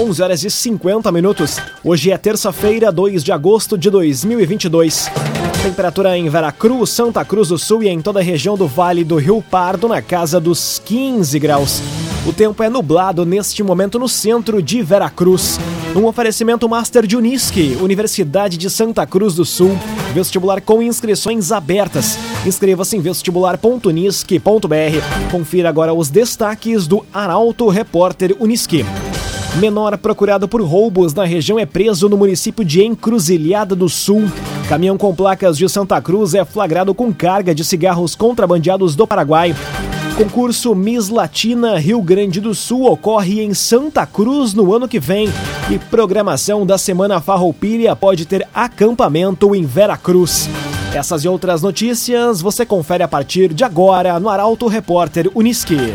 11 horas e 50 minutos. Hoje é terça-feira, 2 de agosto de 2022. Temperatura em Veracruz, Santa Cruz do Sul e em toda a região do Vale do Rio Pardo na casa dos 15 graus. O tempo é nublado neste momento no centro de Veracruz. Um oferecimento Master de Unisque, Universidade de Santa Cruz do Sul. Vestibular com inscrições abertas. Inscreva-se em vestibular.unisque.br. Confira agora os destaques do Arauto Repórter Unisque. Menor procurado por roubos na região é preso no município de Encruzilhada do Sul. Caminhão com placas de Santa Cruz é flagrado com carga de cigarros contrabandeados do Paraguai. Concurso Miss Latina Rio Grande do Sul ocorre em Santa Cruz no ano que vem. E programação da Semana Farroupilha pode ter acampamento em Veracruz. Essas e outras notícias você confere a partir de agora no Arauto Repórter Uniski.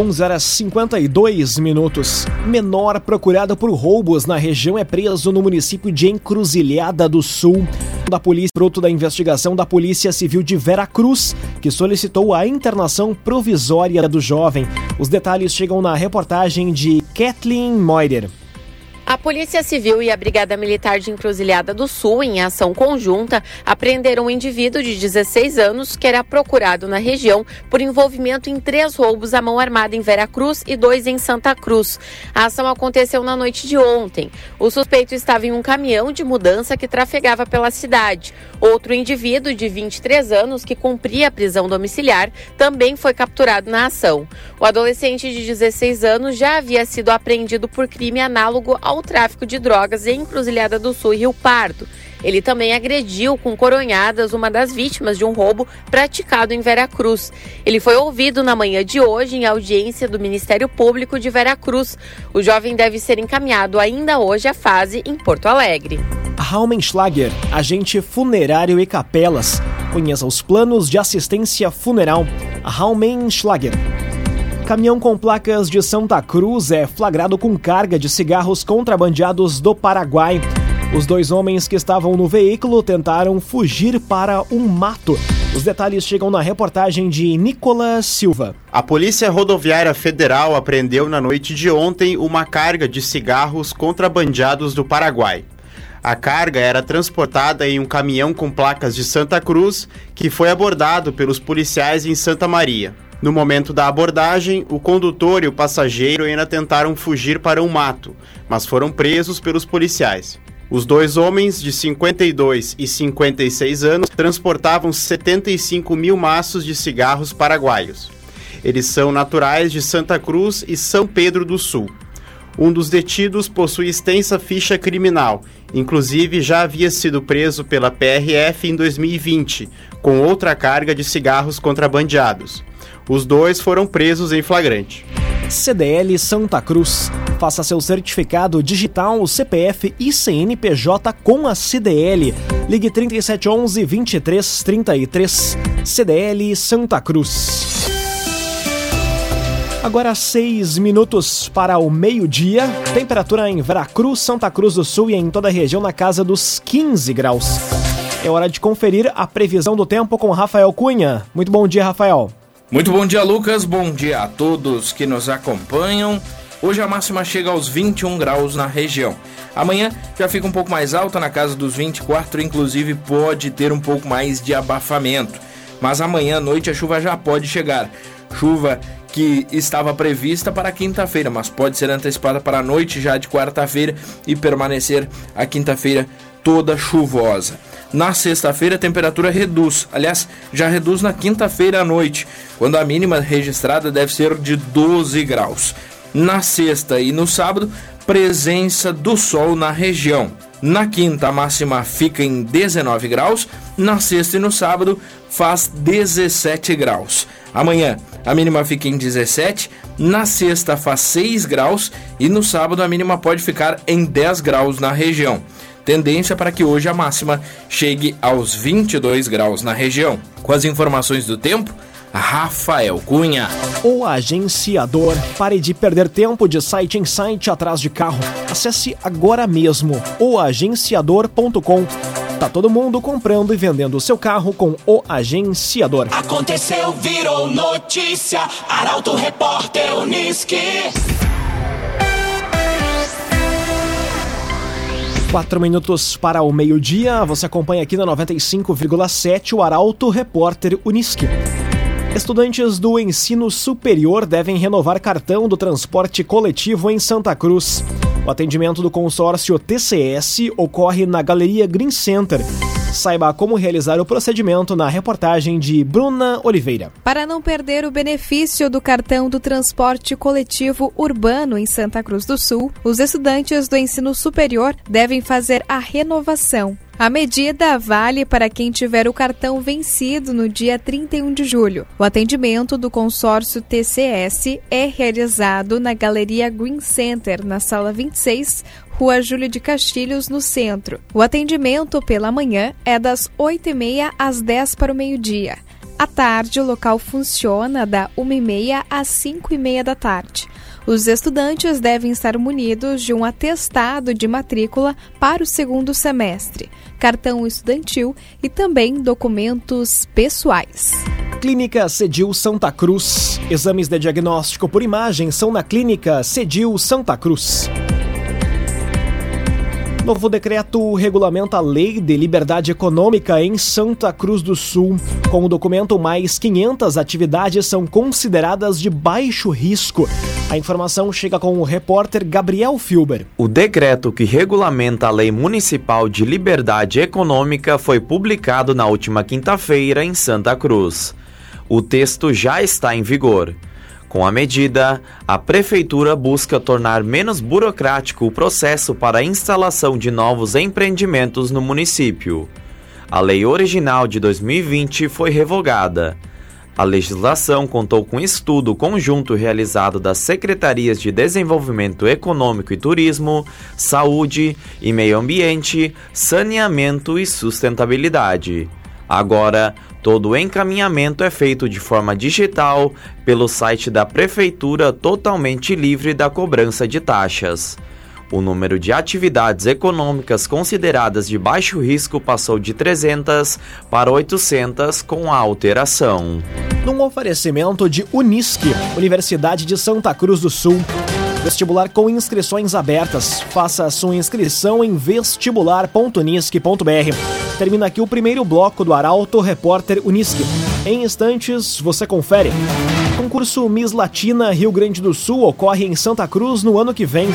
11 horas 52 minutos. Menor procurado por roubos na região é preso no município de Encruzilhada do Sul. Da polícia, fruto da investigação da Polícia Civil de Veracruz, que solicitou a internação provisória do jovem. Os detalhes chegam na reportagem de Kathleen Moider. A Polícia Civil e a Brigada Militar de Encruzilhada do Sul, em ação conjunta, apreenderam um indivíduo de 16 anos que era procurado na região por envolvimento em três roubos à mão armada em Veracruz e dois em Santa Cruz. A ação aconteceu na noite de ontem. O suspeito estava em um caminhão de mudança que trafegava pela cidade. Outro indivíduo de 23 anos que cumpria a prisão domiciliar também foi capturado na ação. O adolescente de 16 anos já havia sido apreendido por crime análogo ao tráfico de drogas em Encruzilhada do Sul e Rio Pardo. Ele também agrediu com coronhadas uma das vítimas de um roubo praticado em Veracruz. Ele foi ouvido na manhã de hoje em audiência do Ministério Público de Veracruz. O jovem deve ser encaminhado ainda hoje à fase em Porto Alegre. Raumenschlager, agente funerário e capelas. Conheça os planos de assistência funeral. Raumenschlager caminhão com placas de Santa Cruz é flagrado com carga de cigarros contrabandeados do Paraguai. Os dois homens que estavam no veículo tentaram fugir para um mato. Os detalhes chegam na reportagem de Nicolas Silva. A Polícia Rodoviária Federal apreendeu na noite de ontem uma carga de cigarros contrabandeados do Paraguai. A carga era transportada em um caminhão com placas de Santa Cruz que foi abordado pelos policiais em Santa Maria. No momento da abordagem, o condutor e o passageiro ainda tentaram fugir para um mato, mas foram presos pelos policiais. Os dois homens, de 52 e 56 anos, transportavam 75 mil maços de cigarros paraguaios. Eles são naturais de Santa Cruz e São Pedro do Sul. Um dos detidos possui extensa ficha criminal, inclusive já havia sido preso pela PRF em 2020, com outra carga de cigarros contrabandeados. Os dois foram presos em flagrante. CDL Santa Cruz. Faça seu certificado digital, CPF e CNPJ com a CDL. Ligue 3711 2333. CDL Santa Cruz. Agora seis minutos para o meio-dia. Temperatura em Veracruz, Santa Cruz do Sul e em toda a região na casa dos 15 graus. É hora de conferir a previsão do tempo com Rafael Cunha. Muito bom dia, Rafael. Muito bom dia, Lucas. Bom dia a todos que nos acompanham. Hoje a máxima chega aos 21 graus na região. Amanhã já fica um pouco mais alta, na casa dos 24, inclusive pode ter um pouco mais de abafamento. Mas amanhã à noite a chuva já pode chegar. Chuva que estava prevista para quinta-feira, mas pode ser antecipada para a noite já de quarta-feira e permanecer a quinta-feira toda chuvosa. Na sexta-feira a temperatura reduz, aliás, já reduz na quinta-feira à noite, quando a mínima registrada deve ser de 12 graus. Na sexta e no sábado, presença do sol na região. Na quinta, a máxima fica em 19 graus. Na sexta e no sábado, faz 17 graus. Amanhã, a mínima fica em 17, na sexta faz 6 graus e no sábado a mínima pode ficar em 10 graus na região. Tendência para que hoje a máxima chegue aos 22 graus na região. Com as informações do tempo, Rafael Cunha. O agenciador. Pare de perder tempo de site em site atrás de carro. Acesse agora mesmo oagenciador.com. Tá todo mundo comprando e vendendo o seu carro com o agenciador. Aconteceu, virou notícia. Arauto Repórter Uniski. Quatro minutos para o meio-dia. Você acompanha aqui na 95,7 o Arauto Repórter Uniski. Estudantes do ensino superior devem renovar cartão do transporte coletivo em Santa Cruz. O atendimento do consórcio TCS ocorre na Galeria Green Center. Saiba como realizar o procedimento na reportagem de Bruna Oliveira. Para não perder o benefício do cartão do transporte coletivo urbano em Santa Cruz do Sul, os estudantes do ensino superior devem fazer a renovação. A medida vale para quem tiver o cartão vencido no dia 31 de julho. O atendimento do consórcio TCS é realizado na Galeria Green Center, na sala 26, Rua Júlio de Castilhos, no centro. O atendimento pela manhã é das 8h30 às 10 para o meio-dia. À tarde, o local funciona da 1h30 às 5h30 da tarde. Os estudantes devem estar munidos de um atestado de matrícula para o segundo semestre, cartão estudantil e também documentos pessoais. Clínica Cedil Santa Cruz. Exames de diagnóstico por imagem são na Clínica Cedil Santa Cruz. Novo decreto regulamenta a Lei de Liberdade Econômica em Santa Cruz do Sul. Com o documento, mais 500 atividades são consideradas de baixo risco. A informação chega com o repórter Gabriel Filber. O decreto que regulamenta a Lei Municipal de Liberdade Econômica foi publicado na última quinta-feira em Santa Cruz. O texto já está em vigor. Com a medida, a Prefeitura busca tornar menos burocrático o processo para a instalação de novos empreendimentos no município. A lei original de 2020 foi revogada. A legislação contou com estudo conjunto realizado das Secretarias de Desenvolvimento Econômico e Turismo, Saúde e Meio Ambiente, Saneamento e Sustentabilidade. Agora, todo o encaminhamento é feito de forma digital pelo site da Prefeitura, totalmente livre da cobrança de taxas. O número de atividades econômicas consideradas de baixo risco passou de 300 para 800 com a alteração. Num oferecimento de Unisque, Universidade de Santa Cruz do Sul. Vestibular com inscrições abertas. Faça sua inscrição em vestibular.unisque.br. Termina aqui o primeiro bloco do Arauto Repórter Unisque. Em instantes, você confere. Concurso Miss Latina Rio Grande do Sul ocorre em Santa Cruz no ano que vem.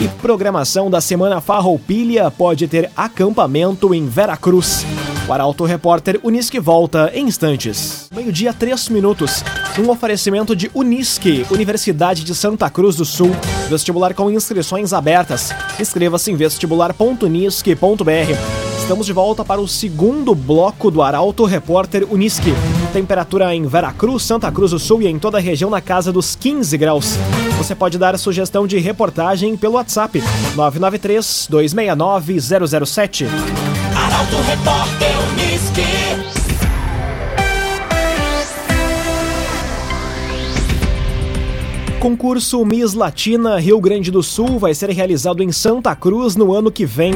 E programação da Semana Farroupilha pode ter acampamento em Veracruz. O Arauto Repórter Unisque volta em instantes. Meio-dia, três minutos. Um oferecimento de Unisque, Universidade de Santa Cruz do Sul. Vestibular com inscrições abertas. Inscreva-se em vestibular.unisque.br. Estamos de volta para o segundo bloco do Arauto Repórter Unisque. Temperatura em Veracruz, Santa Cruz do Sul e em toda a região na casa dos 15 graus. Você pode dar sugestão de reportagem pelo WhatsApp 993 269 007. Arauto Repórter Uniski. Concurso Miss Latina Rio Grande do Sul vai ser realizado em Santa Cruz no ano que vem.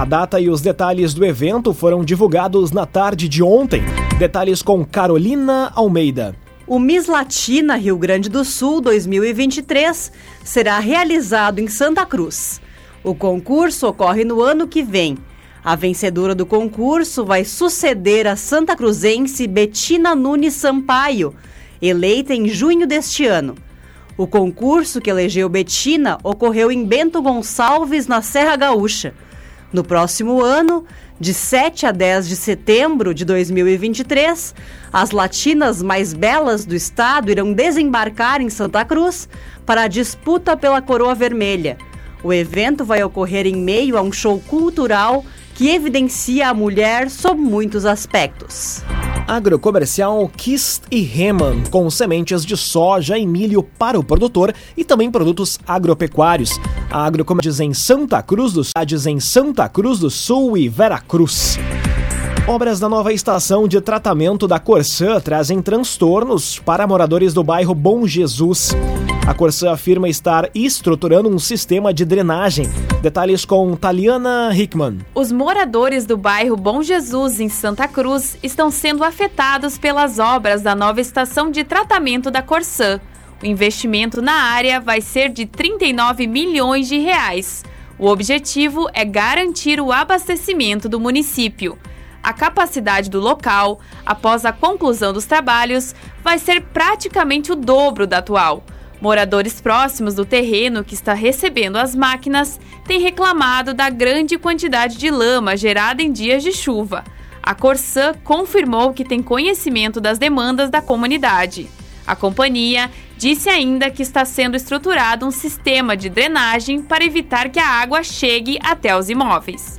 A data e os detalhes do evento foram divulgados na tarde de ontem. Detalhes com Carolina Almeida. O Miss Latina Rio Grande do Sul 2023 será realizado em Santa Cruz. O concurso ocorre no ano que vem. A vencedora do concurso vai suceder a santa cruzense Betina Nunes Sampaio, eleita em junho deste ano. O concurso que elegeu Betina ocorreu em Bento Gonçalves, na Serra Gaúcha. No próximo ano, de 7 a 10 de setembro de 2023, as latinas mais belas do estado irão desembarcar em Santa Cruz para a disputa pela Coroa Vermelha. O evento vai ocorrer em meio a um show cultural que evidencia a mulher sob muitos aspectos. Agrocomercial Kist e Reman, com sementes de soja e milho para o produtor e também produtos agropecuários. A Agrocomercial em Santa Cruz do Sul, em Santa Cruz do Sul e Veracruz. Obras da nova estação de tratamento da Corsã trazem transtornos para moradores do bairro Bom Jesus. A Corsã afirma estar estruturando um sistema de drenagem. Detalhes com Taliana Hickman. Os moradores do bairro Bom Jesus, em Santa Cruz, estão sendo afetados pelas obras da nova estação de tratamento da Corsã. O investimento na área vai ser de 39 milhões de reais. O objetivo é garantir o abastecimento do município. A capacidade do local, após a conclusão dos trabalhos, vai ser praticamente o dobro da atual. Moradores próximos do terreno que está recebendo as máquinas têm reclamado da grande quantidade de lama gerada em dias de chuva. A Corsã confirmou que tem conhecimento das demandas da comunidade. A companhia disse ainda que está sendo estruturado um sistema de drenagem para evitar que a água chegue até os imóveis.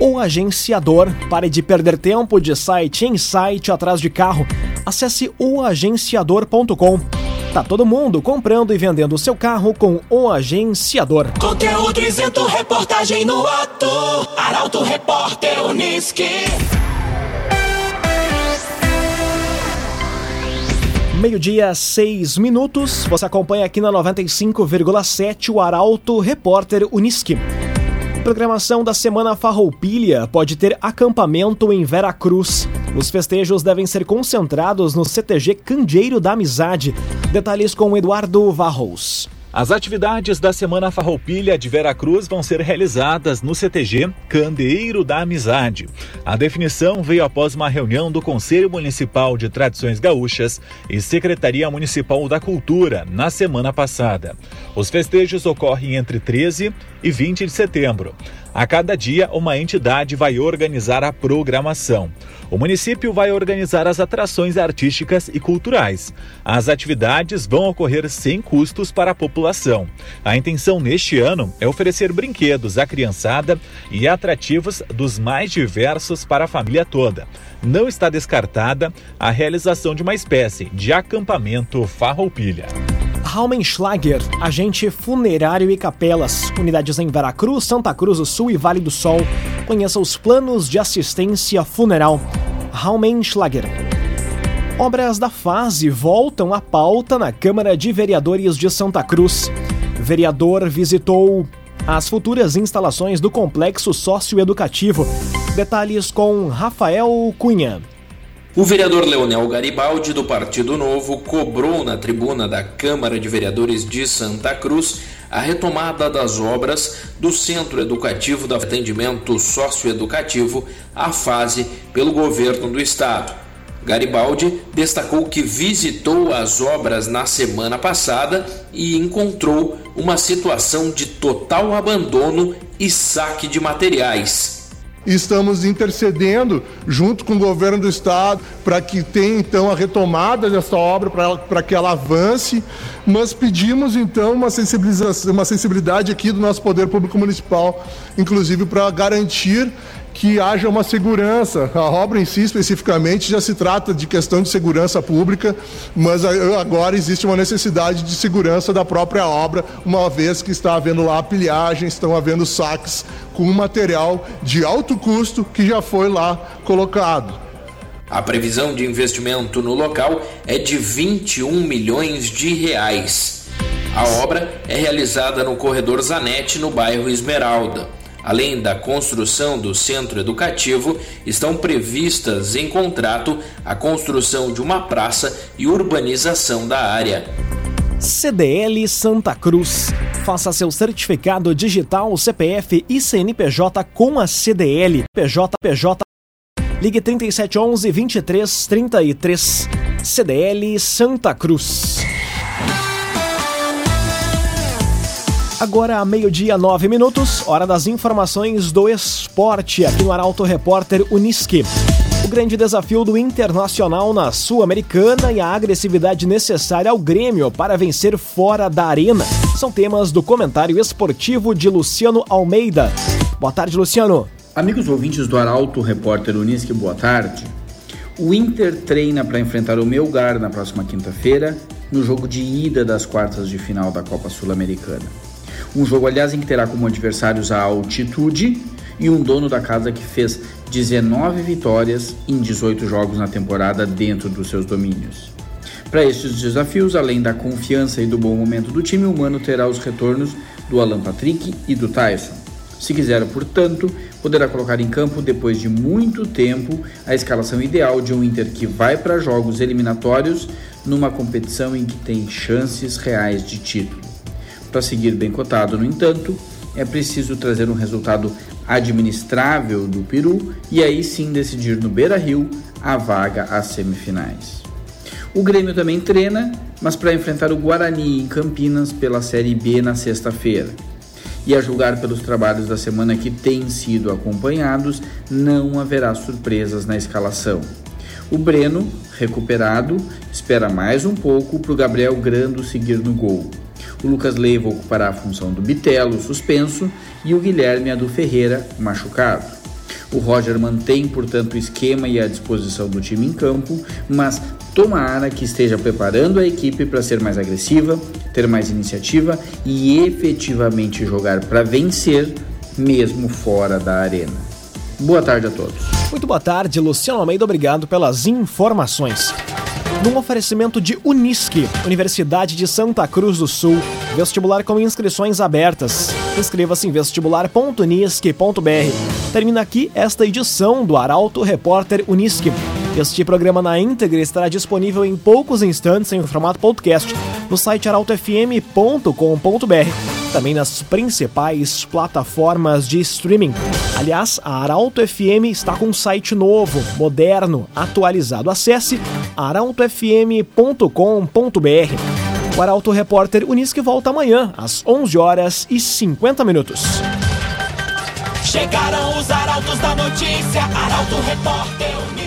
O agenciador. Pare de perder tempo de site em site atrás de carro. Acesse oagenciador.com. Tá todo mundo comprando e vendendo o seu carro com o agenciador. Conteúdo isento, reportagem no ato. Arauto Repórter Uniski. Meio-dia, seis minutos. Você acompanha aqui na 95,7 o Arauto Repórter Uniski. Programação da Semana Farroupilha pode ter acampamento em Veracruz. Os festejos devem ser concentrados no CTG Candeeiro da Amizade. Detalhes com Eduardo Varros. As atividades da Semana Farroupilha de Veracruz vão ser realizadas no CTG Candeeiro da Amizade. A definição veio após uma reunião do Conselho Municipal de Tradições Gaúchas e Secretaria Municipal da Cultura na semana passada. Os festejos ocorrem entre 13 e 20 de setembro. A cada dia, uma entidade vai organizar a programação. O município vai organizar as atrações artísticas e culturais. As atividades vão ocorrer sem custos para a população. A intenção neste ano é oferecer brinquedos à criançada e atrativos dos mais diversos para a família toda. Não está descartada a realização de uma espécie de acampamento farroupilha. Raumenschlager, agente funerário e capelas, unidades em Veracruz, Santa Cruz do Sul e Vale do Sol. Conheça os planos de assistência funeral. Raumenschlager. Obras da fase voltam à pauta na Câmara de Vereadores de Santa Cruz. Vereador visitou as futuras instalações do complexo socioeducativo. Detalhes com Rafael Cunha. O vereador Leonel Garibaldi, do Partido Novo, cobrou na tribuna da Câmara de Vereadores de Santa Cruz a retomada das obras do Centro Educativo de Atendimento Socioeducativo, a fase pelo governo do estado. Garibaldi destacou que visitou as obras na semana passada e encontrou uma situação de total abandono e saque de materiais e estamos intercedendo junto com o governo do estado para que tenha então a retomada dessa obra, para que ela avance, mas pedimos então uma sensibilização, uma sensibilidade aqui do nosso poder público municipal, inclusive para garantir que haja uma segurança. A obra em si, especificamente, já se trata de questão de segurança pública, mas agora existe uma necessidade de segurança da própria obra, uma vez que está havendo lá pilhagem, estão havendo saques com material de alto custo que já foi lá colocado. A previsão de investimento no local é de 21 milhões de reais. A obra é realizada no corredor Zanetti, no bairro Esmeralda. Além da construção do centro educativo, estão previstas em contrato a construção de uma praça e urbanização da área. CDL Santa Cruz. Faça seu certificado digital CPF e CNPJ com a CDL. PJ PJ. Ligue 3711 2333. CDL Santa Cruz. Agora, meio-dia, nove minutos, hora das informações do esporte, aqui no Arauto Repórter Uniski. O grande desafio do Internacional na Sul-Americana e a agressividade necessária ao Grêmio para vencer fora da arena são temas do comentário esportivo de Luciano Almeida. Boa tarde, Luciano. Amigos ouvintes do Arauto Repórter Uniski, boa tarde. O Inter treina para enfrentar o Melgar na próxima quinta-feira, no jogo de ida das quartas de final da Copa Sul-Americana. Um jogo, aliás, em que terá como adversários a altitude e um dono da casa que fez 19 vitórias em 18 jogos na temporada dentro dos seus domínios. Para estes desafios, além da confiança e do bom momento do time, o Mano terá os retornos do Alan Patrick e do Tyson. Se quiser, portanto, poderá colocar em campo, depois de muito tempo, a escalação ideal de um Inter que vai para jogos eliminatórios numa competição em que tem chances reais de título. Para seguir bem cotado, no entanto, é preciso trazer um resultado administrável do Peru e aí sim decidir no Beira Rio a vaga às semifinais. O Grêmio também treina, mas para enfrentar o Guarani em Campinas pela Série B na sexta-feira. E a julgar pelos trabalhos da semana que têm sido acompanhados, não haverá surpresas na escalação. O Breno, recuperado, espera mais um pouco para o Gabriel Grando seguir no gol. O Lucas Leiva ocupará a função do Bitelo, suspenso, e o Guilherme a do Ferreira, machucado. O Roger mantém, portanto, o esquema e a disposição do time em campo, mas tomara que esteja preparando a equipe para ser mais agressiva, ter mais iniciativa e efetivamente jogar para vencer, mesmo fora da arena. Boa tarde a todos. Muito boa tarde, Luciano Almeida. Obrigado pelas informações num oferecimento de Unisque, Universidade de Santa Cruz do Sul, vestibular com inscrições abertas. Inscreva-se em vestibular.unisque.br. Termina aqui esta edição do Arauto Repórter Unisque. Este programa na íntegra estará disponível em poucos instantes em formato podcast no site arautofm.com.br, também nas principais plataformas de streaming. Aliás, a Arauto FM está com um site novo, moderno, atualizado. Acesse arautofm.com.br. O Arauto Repórter Unisque volta amanhã, às 11 horas e 50 minutos. Chegaram os arautos da notícia, Arauto Repórter